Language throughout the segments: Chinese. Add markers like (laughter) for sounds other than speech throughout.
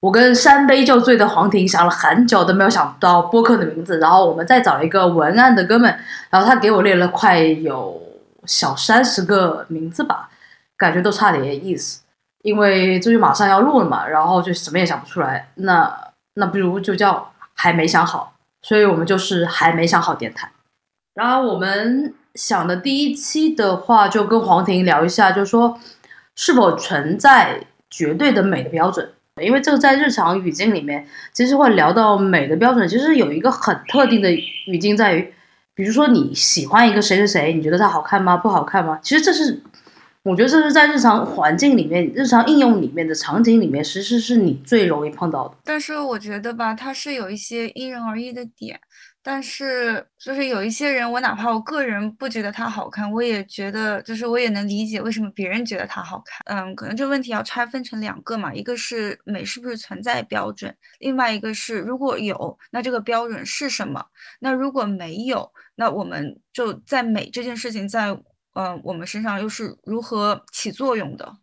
我跟三杯就醉的黄婷想了很久都没有想到播客的名字，然后我们再找一个文案的哥们，然后他给我列了快有小三十个名字吧，感觉都差点意思。因为这就马上要录了嘛，然后就什么也想不出来，那那不如就叫还没想好，所以我们就是还没想好电台。然后我们想的第一期的话，就跟黄婷聊一下，就是说是否存在绝对的美的标准。因为这个在日常语境里面，其实会聊到美的标准，其实有一个很特定的语境在于，比如说你喜欢一个谁谁谁，你觉得他好看吗？不好看吗？其实这是，我觉得这是在日常环境里面、日常应用里面的场景里面，其实是你最容易碰到的。但是我觉得吧，它是有一些因人而异的点。但是，就是有一些人，我哪怕我个人不觉得他好看，我也觉得，就是我也能理解为什么别人觉得他好看。嗯，可能这个问题要拆分成两个嘛，一个是美是不是存在标准，另外一个是如果有，那这个标准是什么？那如果没有，那我们就在美这件事情在嗯我们身上又是如何起作用的？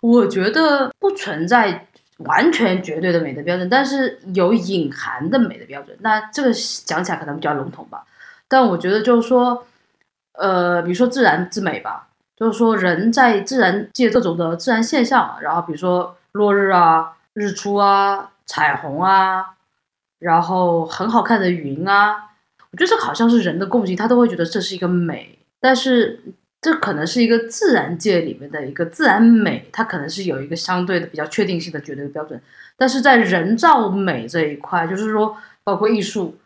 我觉得不存在。完全绝对的美的标准，但是有隐含的美的标准。那这个讲起来可能比较笼统吧，但我觉得就是说，呃，比如说自然之美吧，就是说人在自然界各种的自然现象，然后比如说落日啊、日出啊、彩虹啊，然后很好看的云啊，我觉得这好像是人的共性，他都会觉得这是一个美，但是。这可能是一个自然界里面的一个自然美，它可能是有一个相对的比较确定性的绝对的标准，但是在人造美这一块，就是说包括艺术，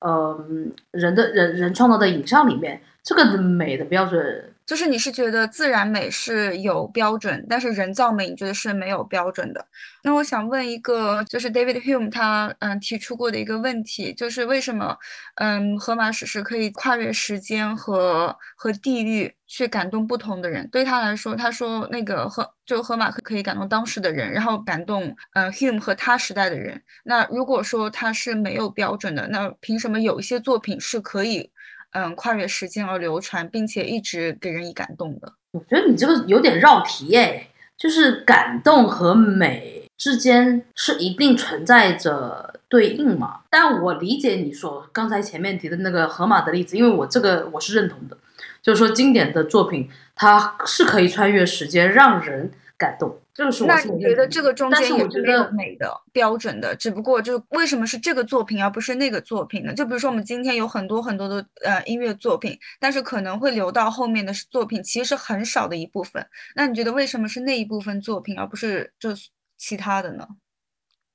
嗯，人的人人创造的影像里面，这个美的标准。就是你是觉得自然美是有标准，但是人造美你觉得是没有标准的。那我想问一个，就是 David Hume 他嗯提出过的一个问题，就是为什么嗯荷马史诗可以跨越时间和和地域去感动不同的人？对他来说，他说那个荷就荷马可以感动当时的人，然后感动嗯 Hume 和他时代的人。那如果说他是没有标准的，那凭什么有一些作品是可以？嗯，跨越时间而流传，并且一直给人以感动的。我觉得你这个有点绕题哎，就是感动和美之间是一定存在着对应嘛？但我理解你说刚才前面提的那个河马的例子，因为我这个我是认同的，就是说经典的作品它是可以穿越时间让人感动。这个是我那你觉得这个中间也是没有美的标准的，只不过就是为什么是这个作品而不是那个作品呢？就比如说我们今天有很多很多的呃音乐作品，但是可能会留到后面的作品其实是很少的一部分。那你觉得为什么是那一部分作品而不是就其他的呢？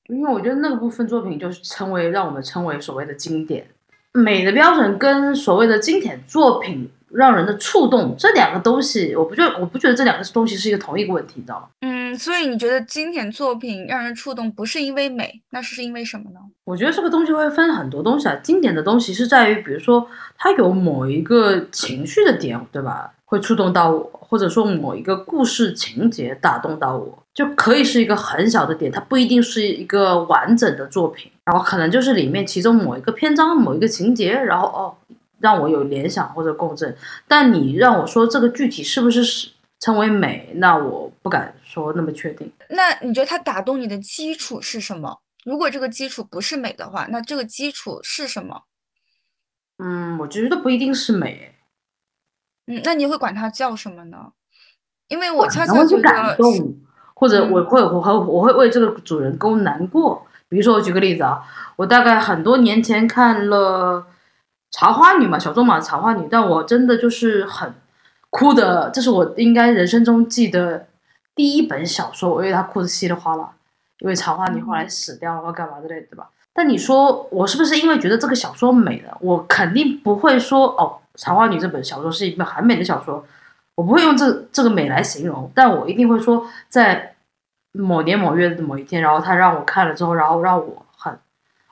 因为我觉得那个部分作品就是称为让我们称为所谓的经典美的标准跟所谓的经典作品。让人的触动，这两个东西，我不觉得，我不觉得这两个东西是一个同一个问题，你知道吗？嗯，所以你觉得经典作品让人触动，不是因为美，那是因为什么呢？我觉得这个东西会分很多东西啊。经典的东西是在于，比如说它有某一个情绪的点，对吧？会触动到我，或者说某一个故事情节打动到我，就可以是一个很小的点，它不一定是一个完整的作品，然后可能就是里面其中某一个篇章、某一个情节，然后哦。让我有联想或者共振，但你让我说这个具体是不是是称为美，那我不敢说那么确定。那你觉得它打动你的基础是什么？如果这个基础不是美的话，那这个基础是什么？嗯，我觉得不一定是美。嗯，那你会管它叫什么呢？因为我悄悄觉得，感动，或者我会我会我会为这个主人公难过。比如说，我举个例子啊，我大概很多年前看了。茶花女嘛，小众嘛，茶花女，但我真的就是很哭的，这是我应该人生中记得第一本小说，我为她哭的稀里哗啦，因为茶花女后来死掉了，或干嘛之类的，对吧？但你说我是不是因为觉得这个小说美了，我肯定不会说哦，茶花女这本小说是一本很美的小说，我不会用这这个美来形容，但我一定会说，在某年某月的某一天，然后他让我看了之后，然后让我很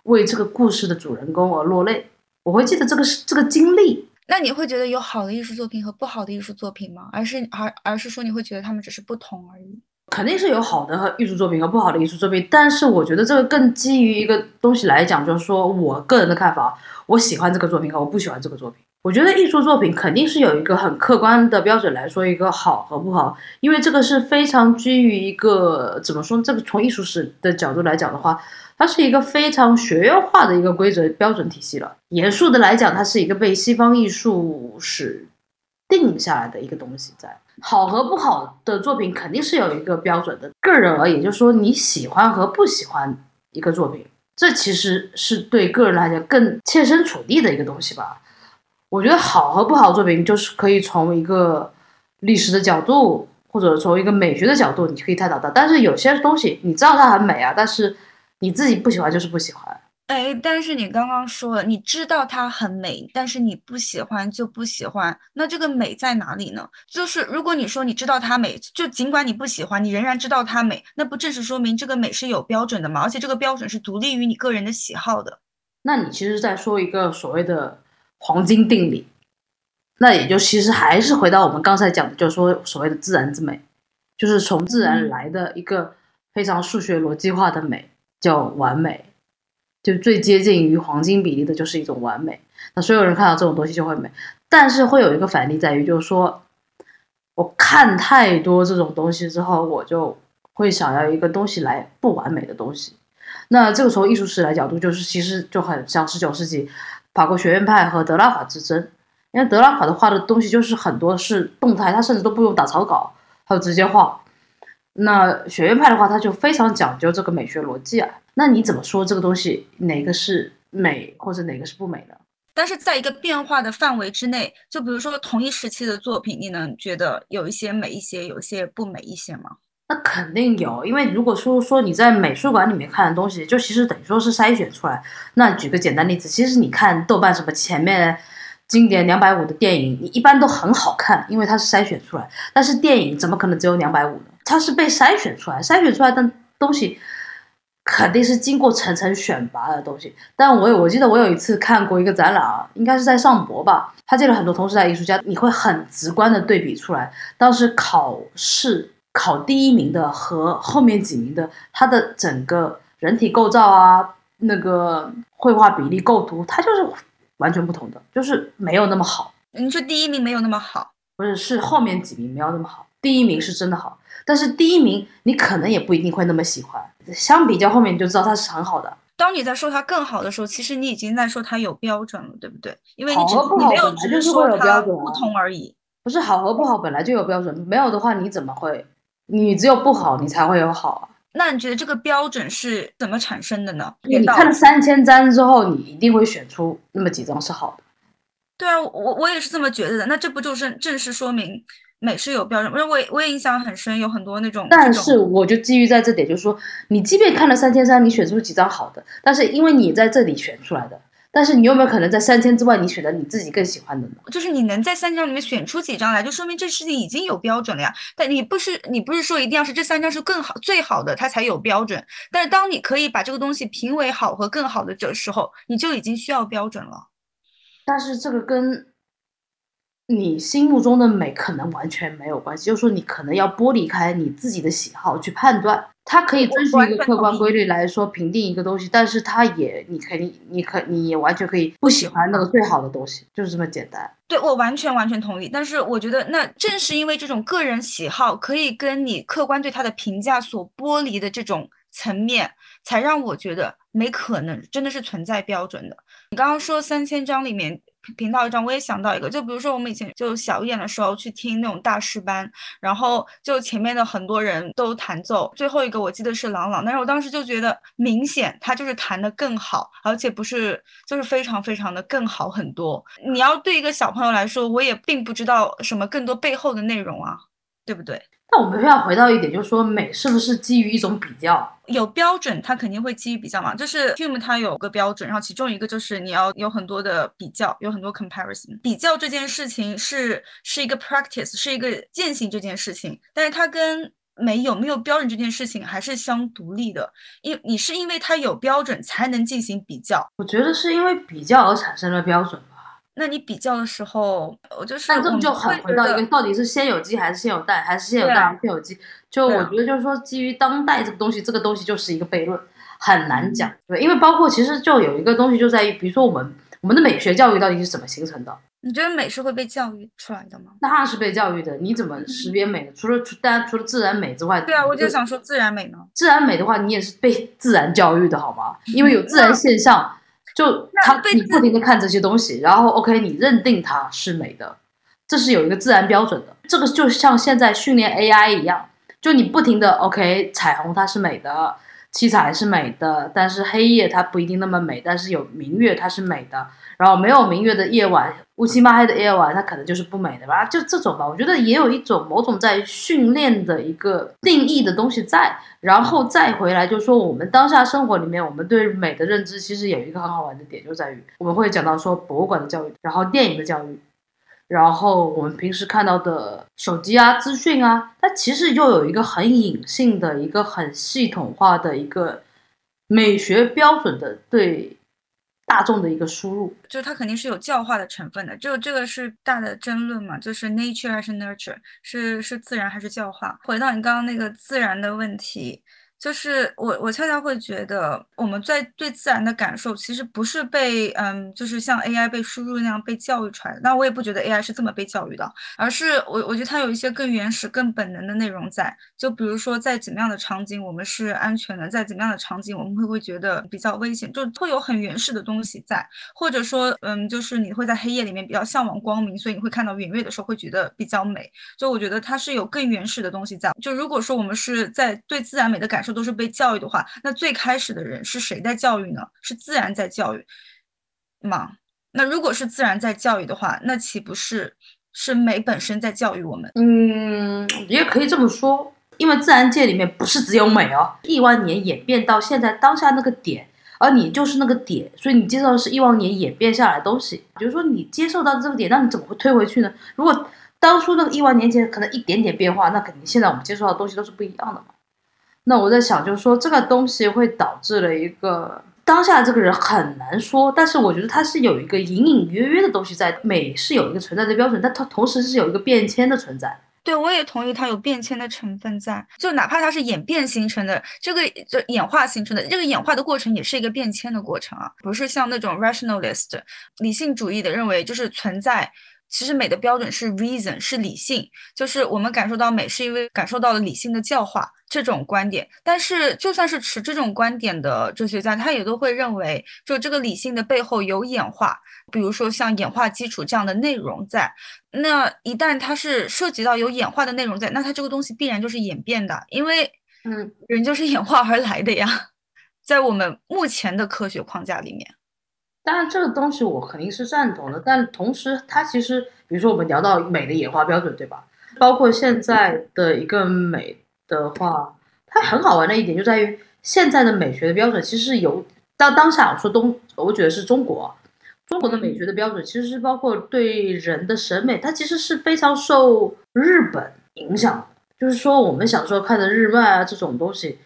为这个故事的主人公而落泪。我会记得这个是这个经历。那你会觉得有好的艺术作品和不好的艺术作品吗？而是而而是说你会觉得他们只是不同而已？肯定是有好的艺术作品和不好的艺术作品，但是我觉得这个更基于一个东西来讲，就是说我个人的看法，我喜欢这个作品和我不喜欢这个作品。我觉得艺术作品肯定是有一个很客观的标准来说一个好和不好，因为这个是非常基于一个怎么说？这个从艺术史的角度来讲的话，它是一个非常学院化的一个规则标准体系了。严肃的来讲，它是一个被西方艺术史定下来的一个东西，在好和不好的作品肯定是有一个标准的。个人而言，就是说你喜欢和不喜欢一个作品，这其实是对个人来讲更切身处地的一个东西吧。我觉得好和不好作品，就是可以从一个历史的角度，或者从一个美学的角度，你可以探讨它。但是有些东西你知道它很美啊，但是你自己不喜欢就是不喜欢。哎，但是你刚刚说了，你知道它很美，但是你不喜欢就不喜欢，那这个美在哪里呢？就是如果你说你知道它美，就尽管你不喜欢，你仍然知道它美，那不正是说明这个美是有标准的吗？而且这个标准是独立于你个人的喜好的。那你其实在说一个所谓的。黄金定理，那也就其实还是回到我们刚才讲的，就是说所谓的自然之美，就是从自然来的一个非常数学逻辑化的美，叫完美，就最接近于黄金比例的，就是一种完美。那所有人看到这种东西就会美，但是会有一个反例在于，就是说我看太多这种东西之后，我就会想要一个东西来不完美的东西。那这个从艺术史来角度，就是其实就很像十九世纪。法国学院派和德拉法之争，因为德拉法的画的东西就是很多是动态，他甚至都不用打草稿，他就直接画。那学院派的话，他就非常讲究这个美学逻辑啊。那你怎么说这个东西哪个是美，或者哪个是不美呢？但是在一个变化的范围之内，就比如说同一时期的作品，你能觉得有一些美一些，有一些不美一些吗？那肯定有，因为如果说说你在美术馆里面看的东西，就其实等于说是筛选出来。那举个简单例子，其实你看豆瓣什么前面经典两百五的电影，你一般都很好看，因为它是筛选出来。但是电影怎么可能只有两百五呢？它是被筛选出来，筛选出来的东西肯定是经过层层选拔的东西。但我有，我记得我有一次看过一个展览啊，应该是在上博吧，他借了很多同时代艺术家，你会很直观的对比出来，当时考试。考第一名的和后面几名的，他的整个人体构造啊，那个绘画比例、构图，它就是完全不同的，就是没有那么好。你说第一名没有那么好，不是，是后面几名没有那么好。第一名是真的好，但是第一名你可能也不一定会那么喜欢。相比较后面，你就知道它是很好的。当你在说它更好的时候，其实你已经在说它有标准了，对不对？因为好和不好本来就是会有标准，不同而已。不是好和不好本来就有标准，没有的话你怎么会？你只有不好，你才会有好啊。那你觉得这个标准是怎么产生的呢？你看了三千张之后，你一定会选出那么几张是好的。对啊，我我也是这么觉得的。那这不就是正式说明美是有标准？我我我也印象很深，有很多那种。但是我就基于在这点，就是说，你即便看了三千张，你选出几张好的，但是因为你在这里选出来的。但是你有没有可能在三千之外，你选择你自己更喜欢的呢？就是你能在三张里面选出几张来，就说明这事情已经有标准了呀。但你不是你不是说一定要是这三张是更好最好的，它才有标准。但是当你可以把这个东西评为好和更好的这时候，你就已经需要标准了。但是这个跟你心目中的美可能完全没有关系，就是说你可能要剥离开你自己的喜好去判断。它可以遵循一个客观规律来说评定一个东西，但是它也，你肯定，你可，你也完全可以不喜欢那个最好的东西，就是这么简单。对我完全完全同意。但是我觉得，那正是因为这种个人喜好可以跟你客观对它的评价所剥离的这种层面，才让我觉得没可能真的是存在标准的。你刚刚说三千章里面。频道一张，我也想到一个，就比如说我们以前就小一点的时候去听那种大师班，然后就前面的很多人都弹奏，最后一个我记得是郎朗，但是我当时就觉得明显他就是弹的更好，而且不是就是非常非常的更好很多。你要对一个小朋友来说，我也并不知道什么更多背后的内容啊，对不对？那我们又要回到一点，就是说美是不是基于一种比较？有标准，它肯定会基于比较嘛。就是 Hume 它有个标准，然后其中一个就是你要有很多的比较，有很多 comparison。比较这件事情是是一个 practice，是一个践行这件事情，但是它跟美有没有标准这件事情还是相独立的。因你是因为它有标准才能进行比较，我觉得是因为比较而产生了标准。那你比较的时候，我就是，那这就很回到一个，到底是先有鸡还是先有蛋，还是先有蛋还是先有鸡？就我觉得就是说，基于当代这个东西，这个东西就是一个悖论，很难讲。对，因为包括其实就有一个东西就在于，比如说我们我们的美学教育到底是怎么形成的？你觉得美是会被教育出来的吗？那然是被教育的。你怎么识别美呢？除了除当然除了自然美之外，对啊，我就想说自然美呢。自然美的话，你也是被自然教育的好吗？因为有自然 (laughs) 现象，就它你不停的看这些东西，然后 OK，你认定它是美的，这是有一个自然标准的。这个就像现在训练 AI 一样，就你不停的 OK，彩虹它是美的。七彩是美的，但是黑夜它不一定那么美。但是有明月它是美的，然后没有明月的夜晚，乌漆嘛黑的夜晚，它可能就是不美的吧？就这种吧，我觉得也有一种某种在训练的一个定义的东西在，然后再回来就说我们当下生活里面，我们对美的认知其实有一个很好玩的点，就在于我们会讲到说博物馆的教育，然后电影的教育。然后我们平时看到的手机啊、资讯啊，它其实又有一个很隐性的一个很系统化的一个美学标准的对大众的一个输入，就是它肯定是有教化的成分的。就这个是大的争论嘛，就是 nature 还是 nurture，是是自然还是教化？回到你刚刚那个自然的问题。就是我，我恰恰会觉得，我们在对自然的感受，其实不是被，嗯，就是像 AI 被输入那样被教育出来的。那我也不觉得 AI 是这么被教育的，而是我，我觉得它有一些更原始、更本能的内容在。就比如说，在怎么样的场景我们是安全的，在怎么样的场景我们会不会觉得比较危险，就会有很原始的东西在。或者说，嗯，就是你会在黑夜里面比较向往光明，所以你会看到圆月的时候会觉得比较美。就我觉得它是有更原始的东西在。就如果说我们是在对自然美的感受。都是被教育的话，那最开始的人是谁在教育呢？是自然在教育吗？那如果是自然在教育的话，那岂不是是美本身在教育我们？嗯，也可以这么说，因为自然界里面不是只有美哦，亿万年演变到现在当下那个点，而你就是那个点，所以你接受的是亿万年演变下来的东西。比如说你接受到这个点，那你怎么会推回去呢？如果当初那个亿万年前可能一点点变化，那肯定现在我们接受到的东西都是不一样的嘛。那我在想，就是说这个东西会导致了一个当下这个人很难说，但是我觉得他是有一个隐隐约约的东西在，美是有一个存在的标准，但它同时是有一个变迁的存在。对，我也同意它有变迁的成分在，就哪怕它是演变形成的，这个就演化形成的这个演化的过程也是一个变迁的过程啊，不是像那种 rationalist 理性主义的认为就是存在。其实美的标准是 reason，是理性，就是我们感受到美是因为感受到了理性的教化这种观点。但是就算是持这种观点的哲学家，他也都会认为，就这个理性的背后有演化，比如说像演化基础这样的内容在。那一旦它是涉及到有演化的内容在，那它这个东西必然就是演变的，因为嗯，人就是演化而来的呀，在我们目前的科学框架里面。当然，这个东西我肯定是赞同的，但同时，它其实，比如说我们聊到美的演化标准，对吧？包括现在的一个美的话，它很好玩的一点就在于，现在的美学的标准其实是有到当下，我说东，我觉得是中国，中国的美学的标准其实是包括对人的审美，它其实是非常受日本影响。就是说，我们小时候看的日漫啊这种东西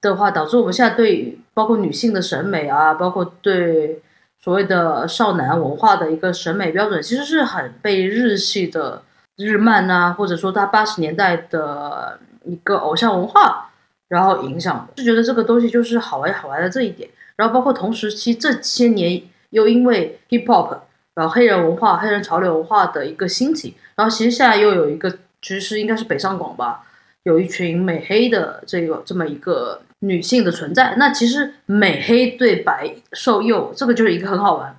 的话，导致我们现在对包括女性的审美啊，包括对。所谓的少男文化的一个审美标准，其实是很被日系的日漫呐，或者说他八十年代的一个偶像文化，然后影响的，就觉得这个东西就是好玩好玩的这一点。然后包括同时期这些年又因为 hip hop，然后黑人文化、黑人潮流文化的一个兴起，然后其实现在又有一个，其实是应该是北上广吧，有一群美黑的这个这么一个。女性的存在，那其实美黑对白瘦幼，这个就是一个很好玩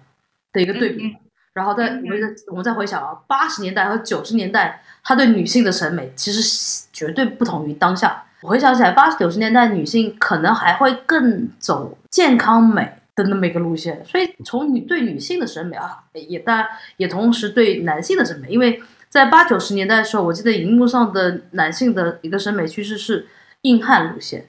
的一个对比。然后再我们再我们再回想啊，八十年代和九十年代，他对女性的审美其实绝对不同于当下。我回想起来，八九十年代女性可能还会更走健康美的那么一个路线。所以从女对女性的审美啊，也当然也同时对男性的审美，因为在八九十年代的时候，我记得荧幕上的男性的一个审美趋势是硬汉路线。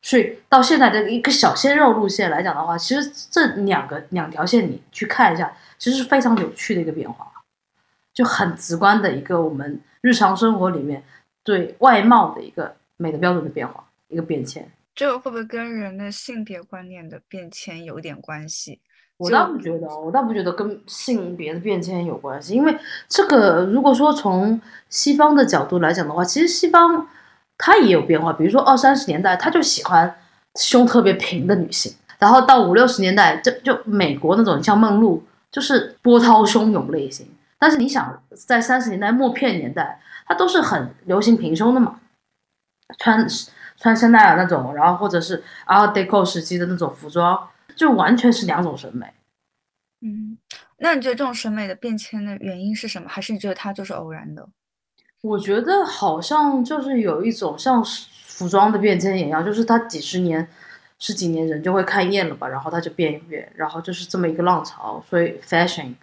所以到现在的一个小鲜肉路线来讲的话，其实这两个两条线你去看一下，其实是非常有趣的一个变化，就很直观的一个我们日常生活里面对外貌的一个美的标准的变化，一个变迁。这个会不会跟人的性别观念的变迁有点关系？我倒不觉得，我倒不觉得跟性别的变迁有关系，因为这个如果说从西方的角度来讲的话，其实西方。他也有变化，比如说二三十年代，他就喜欢胸特别平的女性，然后到五六十年代，就就美国那种像梦露就是波涛汹涌类型。但是你想，在三十年代默片年代，它都是很流行平胸的嘛，穿穿香奈儿那种，然后或者是 Art Deco 时期的那种服装，就完全是两种审美。嗯，那你觉得这种审美的变迁的原因是什么？还是你觉得它就是偶然的？我觉得好像就是有一种像服装的变迁一样，就是它几十年、十几年人就会看厌了吧，然后它就变一变，然后就是这么一个浪潮，所以 fashion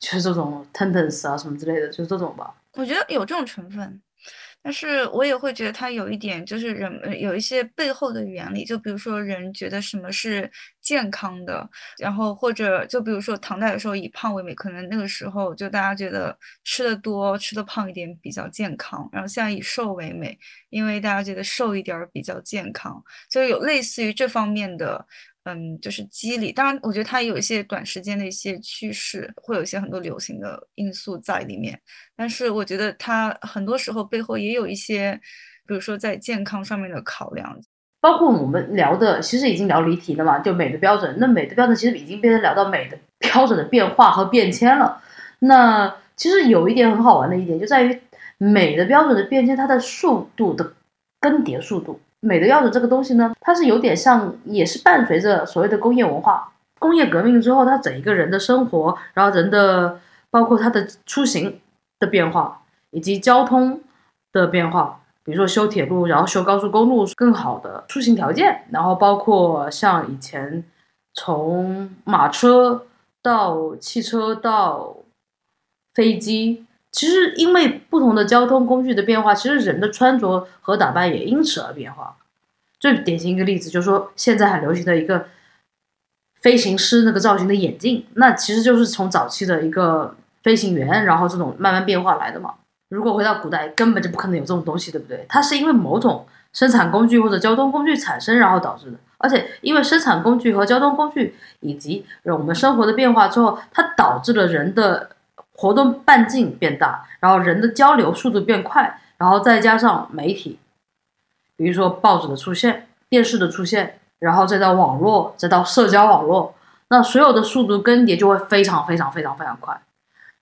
就是这种 tendency 啊什么之类的，就是这种吧。我觉得有这种成分。但是我也会觉得它有一点，就是人有一些背后的原理，就比如说人觉得什么是健康的，然后或者就比如说唐代的时候以胖为美，可能那个时候就大家觉得吃的多、吃的胖一点比较健康，然后现在以瘦为美，因为大家觉得瘦一点比较健康，就有类似于这方面的。嗯，就是机理。当然，我觉得它也有一些短时间的一些趋势，会有一些很多流行的因素在里面。但是，我觉得它很多时候背后也有一些，比如说在健康上面的考量。包括我们聊的，其实已经聊离题了嘛，就美的标准。那美的标准其实已经变成聊到美的标准的变化和变迁了。那其实有一点很好玩的一点，就在于美的标准的变迁，它的速度的更迭速度。美的标准这个东西呢，它是有点像，也是伴随着所谓的工业文化、工业革命之后，它整一个人的生活，然后人的包括他的出行的变化，以及交通的变化，比如说修铁路，然后修高速公路，更好的出行条件，然后包括像以前从马车到汽车到飞机。其实，因为不同的交通工具的变化，其实人的穿着和打扮也因此而变化。最典型一个例子就是说，现在很流行的一个飞行师那个造型的眼镜，那其实就是从早期的一个飞行员，然后这种慢慢变化来的嘛。如果回到古代，根本就不可能有这种东西，对不对？它是因为某种生产工具或者交通工具产生，然后导致的。而且，因为生产工具和交通工具以及我们生活的变化之后，它导致了人的。活动半径变大，然后人的交流速度变快，然后再加上媒体，比如说报纸的出现、电视的出现，然后再到网络，再到社交网络，那所有的速度更迭就会非常非常非常非常快，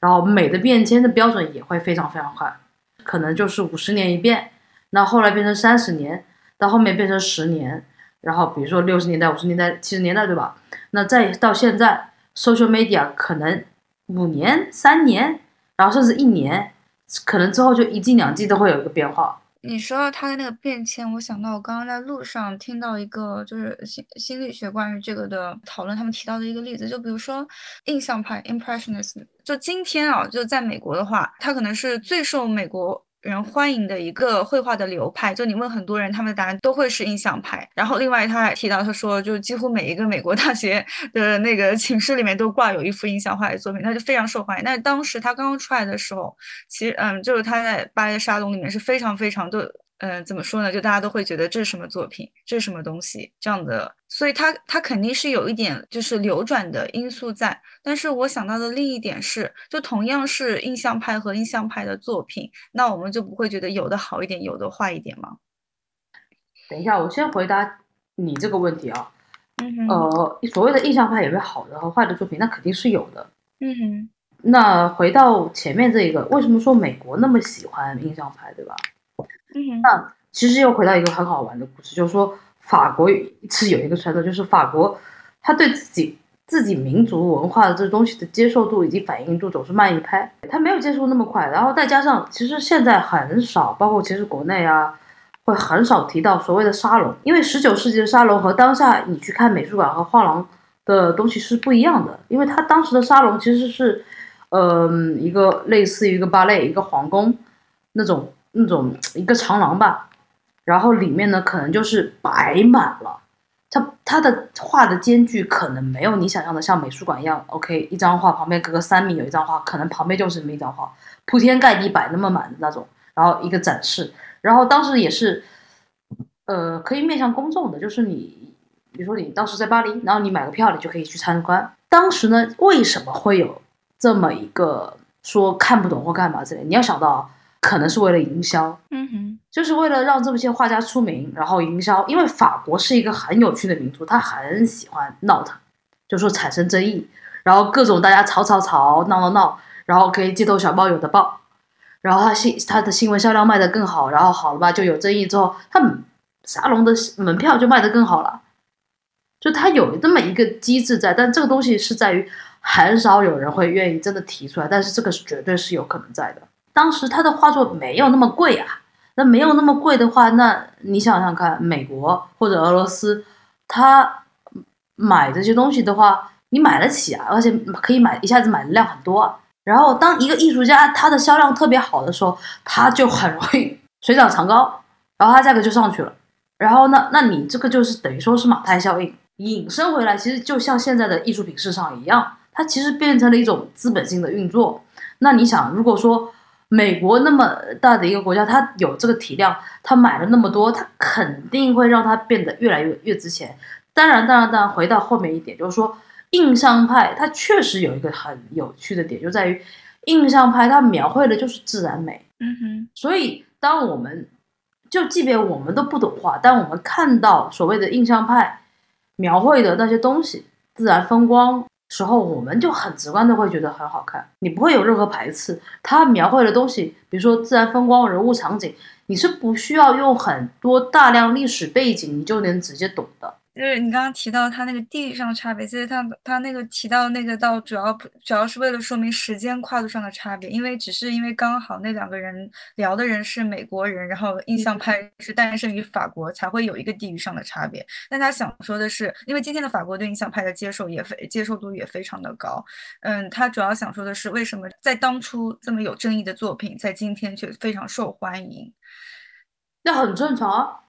然后美的变迁的标准也会非常非常快，可能就是五十年一变，那后来变成三十年，到后面变成十年，然后比如说六十年代、五十年代、七十年代，对吧？那再到现在，social media 可能。五年、三年，然后甚至一年，可能之后就一季、两季都会有一个变化。你说到他的那个变迁，我想到我刚刚在路上听到一个就是心心理学关于这个的讨论，他们提到的一个例子，就比如说印象派 （impressionist），就今天啊，就在美国的话，它可能是最受美国。人欢迎的一个绘画的流派，就你问很多人，他们的答案都会是印象派。然后另外他还提到，他说就几乎每一个美国大学的那个寝室里面都挂有一幅印象画的作品，他就非常受欢迎。但是当时他刚刚出来的时候，其实嗯，就是他在巴黎的沙龙里面是非常非常的。嗯，怎么说呢？就大家都会觉得这是什么作品，这是什么东西这样的，所以它它肯定是有一点就是流转的因素在。但是我想到的另一点是，就同样是印象派和印象派的作品，那我们就不会觉得有的好一点，有的坏一点吗？等一下，我先回答你这个问题啊。嗯哼。呃，所谓的印象派有没有好的和坏的作品？那肯定是有的。嗯哼。那回到前面这一个，为什么说美国那么喜欢印象派，对吧？那其实又回到一个很好玩的故事，就是说法国是有一个传统，就是法国他对自己自己民族文化的这东西的接受度以及反应度总是慢一拍，他没有接受那么快。然后再加上，其实现在很少，包括其实国内啊，会很少提到所谓的沙龙，因为十九世纪的沙龙和当下你去看美术馆和画廊的东西是不一样的，因为他当时的沙龙其实是，嗯，一个类似于一个芭蕾，一个皇宫那种。那种一个长廊吧，然后里面呢可能就是摆满了，它它的画的间距可能没有你想象的像美术馆一样，OK，一张画旁边隔个三米有一张画，可能旁边就是那么一张画，铺天盖地摆那么满的那种，然后一个展示，然后当时也是，呃，可以面向公众的，就是你，比如说你当时在巴黎，然后你买个票你就可以去参观。当时呢，为什么会有这么一个说看不懂或干嘛之类？你要想到。可能是为了营销，嗯哼，就是为了让这么些画家出名，然后营销。因为法国是一个很有趣的民族，他很喜欢闹腾，就说产生争议，然后各种大家吵吵吵、闹闹闹，然后可以街头小报有的报，然后他新他的新闻销量卖得更好，然后好了吧，就有争议之后，他沙龙的门票就卖得更好了，就他有这么一个机制在，但这个东西是在于很少有人会愿意真的提出来，但是这个是绝对是有可能在的。当时他的画作没有那么贵啊，那没有那么贵的话，那你想想看，美国或者俄罗斯，他买这些东西的话，你买得起啊，而且可以买一下子买的量很多啊。然后当一个艺术家他的销量特别好的时候，他就很容易水涨船高，然后它价格就上去了。然后呢那你这个就是等于说是马太效应，引申回来，其实就像现在的艺术品市场一样，它其实变成了一种资本性的运作。那你想，如果说美国那么大的一个国家，它有这个体量，它买了那么多，它肯定会让它变得越来越越值钱。当然，当然，当然，回到后面一点，就是说，印象派它确实有一个很有趣的点，就在于印象派它描绘的就是自然美。嗯哼。所以，当我们就即便我们都不懂画，但我们看到所谓的印象派描绘的那些东西，自然风光。时候，我们就很直观的会觉得很好看，你不会有任何排斥。它描绘的东西，比如说自然风光、人物场景，你是不需要用很多大量历史背景，你就能直接懂的。就是你刚刚提到他那个地域上的差别，其实他他那个提到那个倒主要主要是为了说明时间跨度上的差别，因为只是因为刚好那两个人聊的人是美国人，然后印象派是诞生于法国，才会有一个地域上的差别。但他想说的是，因为今天的法国对印象派的接受也非接受度也非常的高，嗯，他主要想说的是为什么在当初这么有争议的作品，在今天却非常受欢迎？那很正常，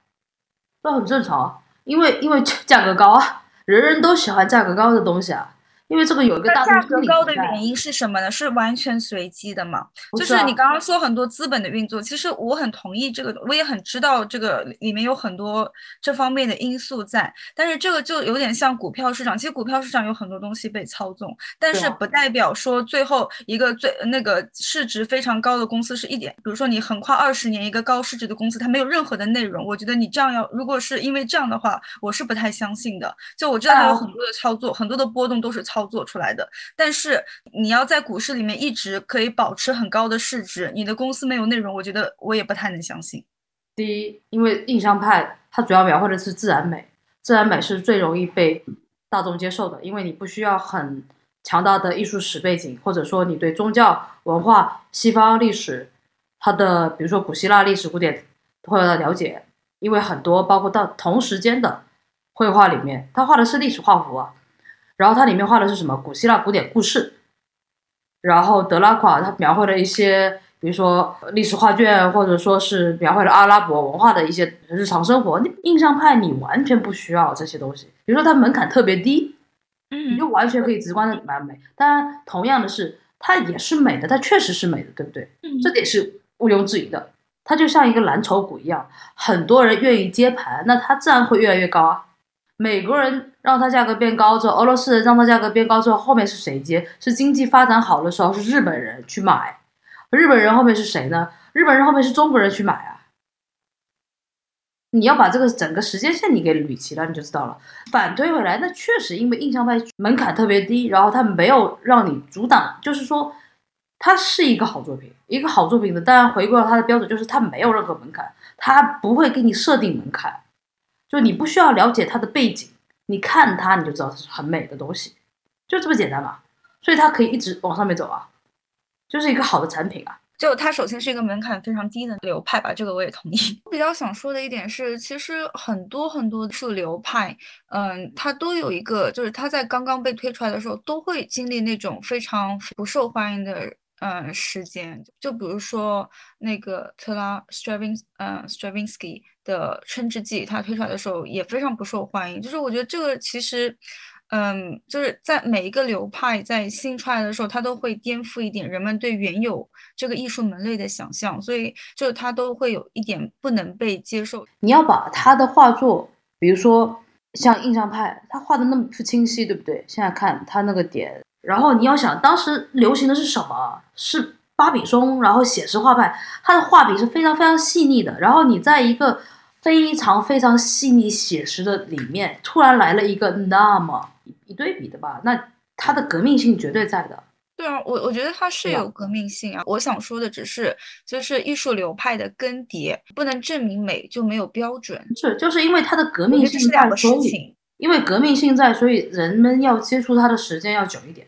那很正常。因为因为价格高啊，人人都喜欢价格高的东西啊。因为这个有一个大价格高的原因是什么呢？是完全随机的嘛？就是你刚刚说很多资本的运作，其实我很同意这个，我也很知道这个里面有很多这方面的因素在。但是这个就有点像股票市场，其实股票市场有很多东西被操纵，但是不代表说最后一个最那个市值非常高的公司是一点，比如说你横跨二十年一个高市值的公司，它没有任何的内容，我觉得你这样要如果是因为这样的话，我是不太相信的。就我知道它有很多的操作，很多的波动都是操。操作出来的，但是你要在股市里面一直可以保持很高的市值，你的公司没有内容，我觉得我也不太能相信。第一，因为印象派它主要描绘的是自然美，自然美是最容易被大众接受的，因为你不需要很强大的艺术史背景，或者说你对宗教文化、西方历史，它的比如说古希腊历史、古典绘画的了解，因为很多包括到同时间的绘画里面，他画的是历史画幅啊。然后它里面画的是什么？古希腊古典故事。然后德拉垮他描绘了一些，比如说历史画卷，或者说是描绘了阿拉伯文化的一些日常生活。你印象派你完全不需要这些东西，比如说它门槛特别低，你就完全可以直观的蛮美。当然，同样的是，它也是美的，它确实是美的，对不对？这点是毋庸置疑的。它就像一个蓝筹股一样，很多人愿意接盘，那它自然会越来越高啊。美国人让它价格变高之后，俄罗斯人让它价格变高之后，后面是谁接？是经济发展好的时候，是日本人去买。日本人后面是谁呢？日本人后面是中国人去买啊。你要把这个整个时间线你给捋齐了，你就知道了。反推回来，那确实因为印象派门槛特别低，然后它没有让你阻挡，就是说它是一个好作品，一个好作品的。当然回归到它的标准，就是它没有任何门槛，它不会给你设定门槛。就你不需要了解它的背景，你看它你就知道它是很美的东西，就这么简单嘛。所以它可以一直往上面走啊，就是一个好的产品啊。就它首先是一个门槛非常低的流派吧，这个我也同意。我 (laughs) 比较想说的一点是，其实很多很多的流派，嗯，它都有一个，就是它在刚刚被推出来的时候，都会经历那种非常不受欢迎的。嗯，时间就比如说那个特拉 Stravin，嗯，Stravinsky 的《春之祭》，它推出来的时候也非常不受欢迎。就是我觉得这个其实，嗯，就是在每一个流派在新出来的时候，它都会颠覆一点人们对原有这个艺术门类的想象，所以就它都会有一点不能被接受。你要把他的画作，比如说像印象派，他画的那么不清晰，对不对？现在看他那个点。然后你要想，当时流行的是什么？是巴比松，然后写实画派，它的画笔是非常非常细腻的。然后你在一个非常非常细腻写实的里面，突然来了一个那么一对比的吧？那它的革命性绝对在的。对啊，我我觉得它是有革命性啊。我想说的只是，就是艺术流派的更迭，不能证明美就没有标准。是，就是因为它的革命性在得这是两，个事所以情。因为革命性在，所以人们要接触它的时间要久一点。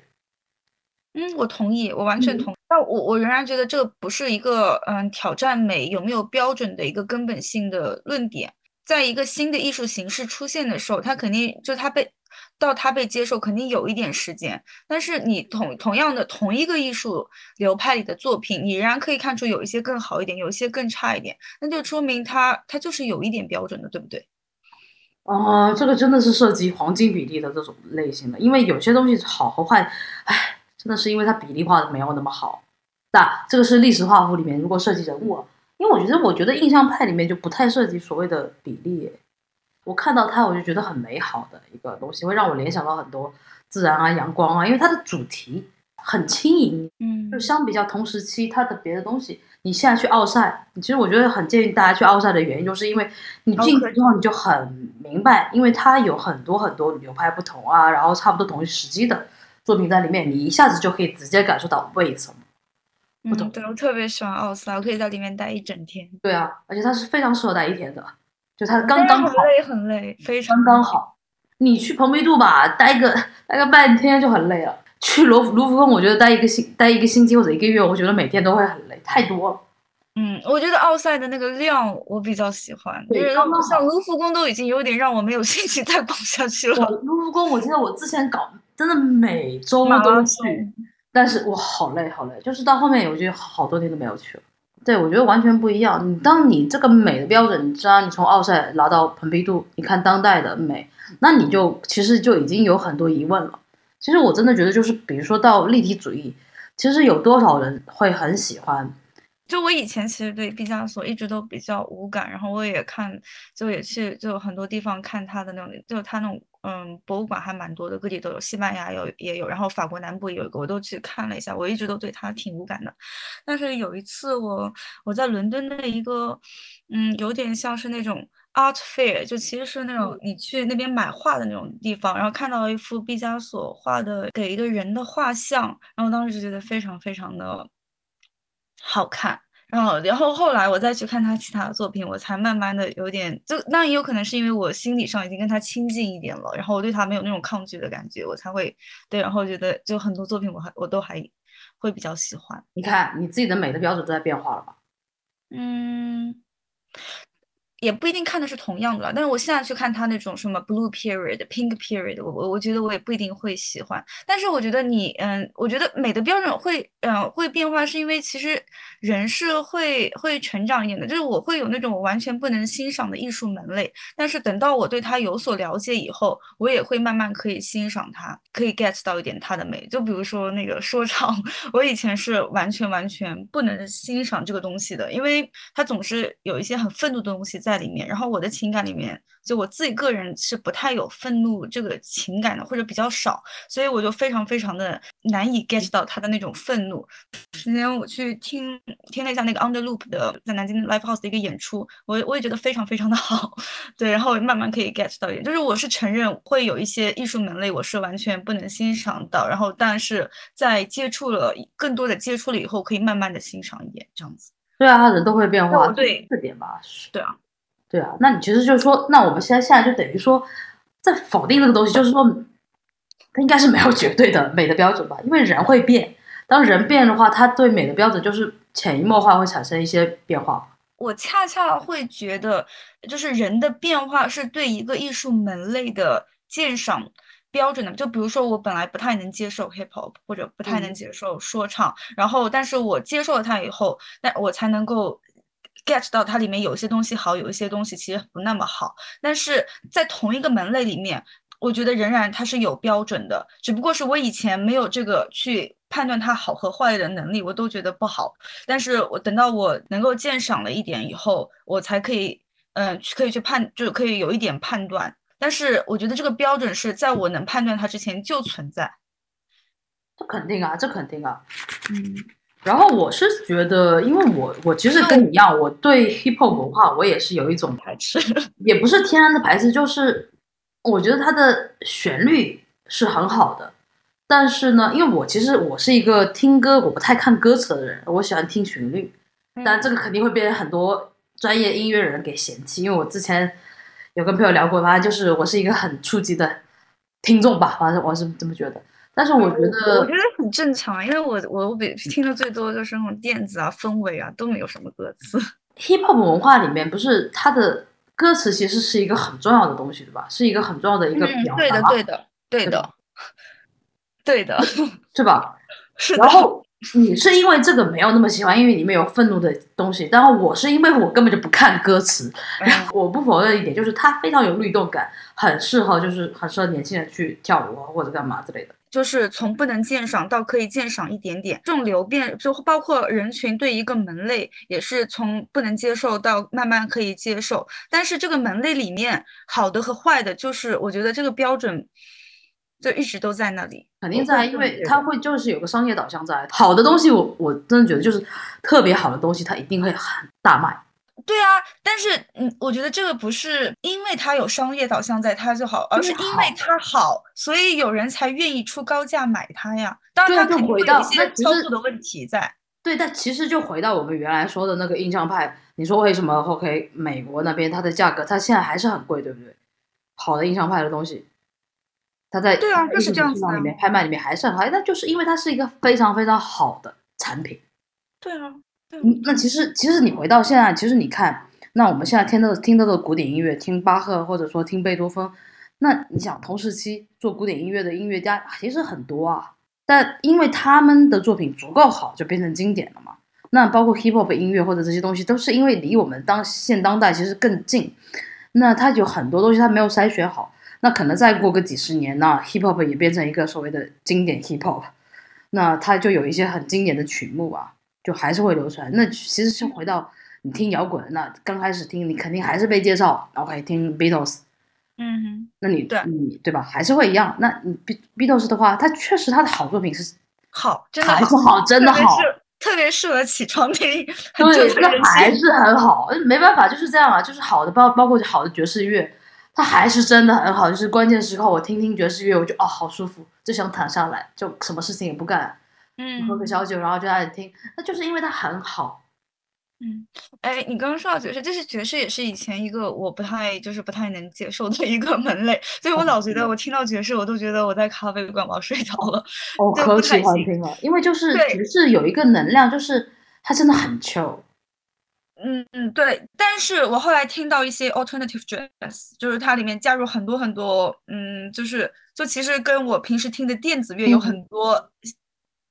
嗯，我同意，我完全嗯同意。但我我仍然觉得这个不是一个嗯挑战美有没有标准的一个根本性的论点。在一个新的艺术形式出现的时候，它肯定就它被到它被接受，肯定有一点时间。但是你同同样的同一个艺术流派里的作品，你仍然可以看出有一些更好一点，有一些更差一点，那就说明它它就是有一点标准的，对不对？哦、这个真的是涉及黄金比例的这种类型的，因为有些东西好和坏，唉，真的是因为它比例画的没有那么好。那这个是历史画幅里面如果涉及人物啊，因为我觉得我觉得印象派里面就不太涉及所谓的比例，我看到它我就觉得很美好的一个东西，会让我联想到很多自然啊、阳光啊，因为它的主题很轻盈，嗯就相比较同时期它的别的东西，你现在去奥赛，其实我觉得很建议大家去奥赛的原因，就是因为你进去之后你就很明白，因为它有很多很多流派不同啊，然后差不多同一时期的作品在里面，你一下子就可以直接感受到为什么。不懂嗯，对，我特别喜欢奥赛，我可以在里面待一整天。对啊，而且它是非常适合待一天的，就它刚刚好，很累，很累，非常刚刚好。你去蓬皮杜吧，待个待个半天就很累了。去罗浮卢浮宫，我觉得待一个星待一个星期或者一个月，我觉得每天都会很累，太多了。嗯，我觉得奥赛的那个量我比较喜欢，就是对像卢浮宫都已经有点让我没有兴趣再逛下去了。卢浮宫，我记得我之前搞，真的每周都去，但是我好累好累，就是到后面我觉得好多天都没有去了。对，我觉得完全不一样。你当你这个美的标准，你知道你从奥赛拿到蓬皮杜，你看当代的美，那你就其实就已经有很多疑问了。其实我真的觉得，就是比如说到立体主义，其实有多少人会很喜欢？就我以前其实对毕加索一直都比较无感，然后我也看，就也去就很多地方看他的那种，就他那种嗯博物馆还蛮多的，各地都有，西班牙有也有，然后法国南部也有一个，我都去看了一下，我一直都对它挺无感的。但是有一次我我在伦敦的一个嗯有点像是那种 art fair，就其实是那种你去那边买画的那种地方，然后看到了一幅毕加索画的给一个人的画像，然后当时就觉得非常非常的好看。然后，然后后来我再去看他其他的作品，我才慢慢的有点，就那也有可能是因为我心理上已经跟他亲近一点了，然后我对他没有那种抗拒的感觉，我才会对，然后觉得就很多作品我还我都还会比较喜欢。你看你自己的美的标准都在变化了吧？嗯，也不一定看的是同样的，但是我现在去看他那种什么 blue period、pink period，我我我觉得我也不一定会喜欢。但是我觉得你，嗯，我觉得美的标准会，嗯，会变化，是因为其实人是会会成长一点的。就是我会有那种完全不能欣赏的艺术门类，但是等到我对它有所了解以后，我也会慢慢可以欣赏它，可以 get 到一点它的美。就比如说那个说唱，(laughs) 我以前是完全完全不能欣赏这个东西的，因为它总是有一些很愤怒的东西在里面，然后我的情感里面，就我自己个人是不太有愤怒这个情感的，或者比较少，所以我就非常非常的难以 get 到他的那种愤怒。之前我去听听了一下那个 Underloop 的在南京 Live House 的一个演出，我我也觉得非常非常的 (laughs) 好，对，然后慢慢可以 get 到一点，就是我是承认会有一些艺术门类我是完全不能欣赏到，然后但是在接触了更多的接触了以后，可以慢慢的欣赏一点这样子。对啊，人都会变化，我对这点吧，对啊，对啊，那你其实就是说，那我们现在现在就等于说，在否定这个东西，就是说，它应该是没有绝对的美的标准吧？因为人会变，当人变的话，他对美的标准就是潜移默化会产生一些变化。我恰恰会觉得，就是人的变化是对一个艺术门类的鉴赏标准的。就比如说，我本来不太能接受 hip hop，或者不太能嗯接受说唱，然后但是我接受了它以后，那我才能够 get 到它里面有一些东西好，有一些东西其实不那么好。但是在同一个门类里面，我觉得仍然它是有标准的，只不过是我以前没有这个去判断它好和坏的能力，我都觉得不好。但是我等到我能够鉴赏了一点以后，我才可以，嗯、去可以去判，就是可以有一点判断。但是我觉得这个标准是在我能判断它之前就存在。这肯定啊，这肯定啊。嗯然后我是觉得，因为我我其实跟你一样，我对 hip hop 文化我也是有一种排斥。(laughs) 也不是天然的排斥，就是我觉得它的旋律是很好的，但是呢，因为我其实我是一个听歌我不太看歌词的人，我喜欢听旋律。但，这个肯定会被很多专业音乐人给嫌弃，因为我之前有跟朋友聊过，反正就是我是一个很初级的听众吧，反正我是这么觉得。但是我觉得，我觉得很正常，因为我我我比听的最多就是那种电子啊、氛围啊，都没有什么歌词。Hip Hop 文化里面不是它的歌词其实是一个很重要的东西，对吧？是一个很重要的一个表达。对的，对的，对的。对的，是吧？(laughs) 是。然后你是因为这个没有那么喜欢，因为里面有愤怒的东西。然后我是因为我根本就不看歌词。我不否认一点，就是它非常有律动感，很适合，就是很适合年轻人去跳舞啊或者干嘛之类的。就是从不能鉴赏到可以鉴赏一点点，这种流变就包括人群对一个门类也是从不能接受到慢慢可以接受。但是这个门类里面好的和坏的，就是我觉得这个标准。就一直都在那里，肯定在，因为它会就是有个商业导向在。好的东西，我我真的觉得就是特别好的东西，它一定会很大卖。对啊，但是嗯，我觉得这个不是因为它有商业导向在它就好，而是因为它好，所以有人才愿意出高价买它呀。当然，它肯定会有一些操作的问题在。对，但其实就回到我们原来说的那个印象派，你说为什么 OK 美国那边它的价格它现在还是很贵，对不对？好的印象派的东西。它在对啊，就是这样子里面拍卖里面还是很好，那就是因为它是一个非常非常好的产品。对啊，那其实其实你回到现在，其实你看，那我们现在听到的听到的古典音乐，听巴赫或者说听贝多芬，那你想同时期做古典音乐的音乐家其实很多啊，但因为他们的作品足够好，就变成经典了嘛。那包括 hip hop 音乐或者这些东西，都是因为离我们当现当代其实更近，那它有很多东西它没有筛选好。那可能再过个几十年，那 hip hop 也变成一个所谓的经典 hip hop，那它就有一些很经典的曲目啊，就还是会流传。那其实是回到你听摇滚，那刚开始听你肯定还是被介绍，然后可以听 Beatles，嗯哼，那你对你对吧？还是会一样。那你 Beatles 的话，它确实它的好作品是好，真的还是好，真的好，特别适合起床听。(laughs) 对，那还是很好，没办法，就是这样啊，就是好的，包包括好的爵士乐。它还是真的很好，就是关键时刻我听听爵士乐，我就哦好舒服，就想躺下来，就什么事情也不干，嗯，喝个小酒，然后就在那里听，那就是因为它很好。嗯，哎，你刚刚说到爵士，就是爵士也是以前一个我不太就是不太能接受的一个门类，所以我老觉得我听到爵士，我都觉得我在咖啡馆我要睡着了，哦，可喜欢听了，因为就是爵士有一个能量，就是它真的很 chill。嗯嗯，对，但是我后来听到一些 alternative jazz，就是它里面加入很多很多，嗯，就是就其实跟我平时听的电子乐有很多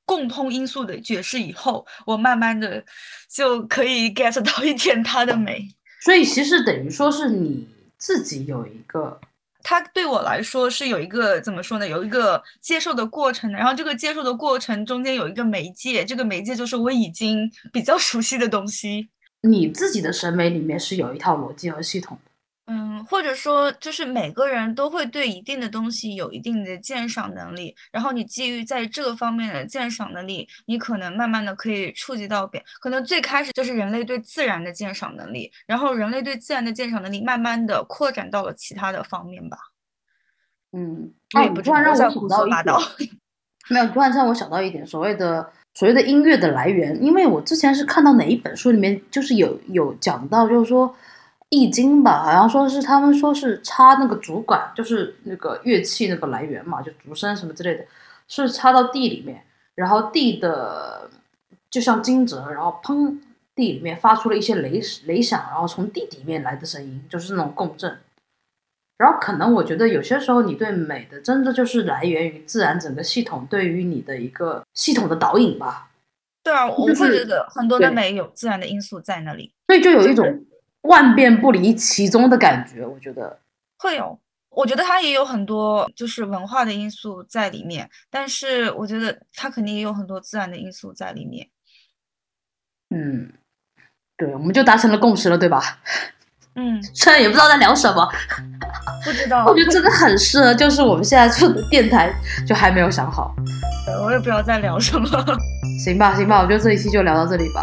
共通因素的爵士，以后我慢慢的就可以 get 到一点它的美。所以其实等于说是你自己有一个，它对我来说是有一个怎么说呢？有一个接受的过程，然后这个接受的过程中间有一个媒介，这个媒介就是我已经比较熟悉的东西。你自己的审美里面是有一套逻辑和系统的，嗯，或者说就是每个人都会对一定的东西有一定的鉴赏能力，然后你基于在这个方面的鉴赏能力，你可能慢慢的可以触及到别，可能最开始就是人类对自然的鉴赏能力，然后人类对自然的鉴赏能力慢慢的扩展到了其他的方面吧。嗯，哎，突然让我想到一点，(laughs) 没有，突然让我想到一点，所谓的。所谓的音乐的来源，因为我之前是看到哪一本书里面，就是有有讲到，就是说《易经》吧，好像说是他们说是插那个竹管，就是那个乐器那个来源嘛，就竹声什么之类的，是插到地里面，然后地的就像惊蛰，然后砰，地里面发出了一些雷雷响，然后从地底面来的声音，就是那种共振。然后可能我觉得有些时候你对美的真的就是来源于自然整个系统对于你的一个系统的导引吧。对啊，我会觉得很多的美有自然的因素在那里，所以就有一种万变不离其宗的感觉。我觉得会有，我觉得它也有很多就是文化的因素在里面，但是我觉得它肯定也有很多自然的因素在里面。嗯，对，我们就达成了共识了，对吧？嗯，虽然也不知道在聊什么，不知道。(laughs) 我觉得真的很适合，就是我们现在做的电台，就还没有想好。我也不知道在聊什么。行吧，行吧，我觉得这一期就聊到这里吧。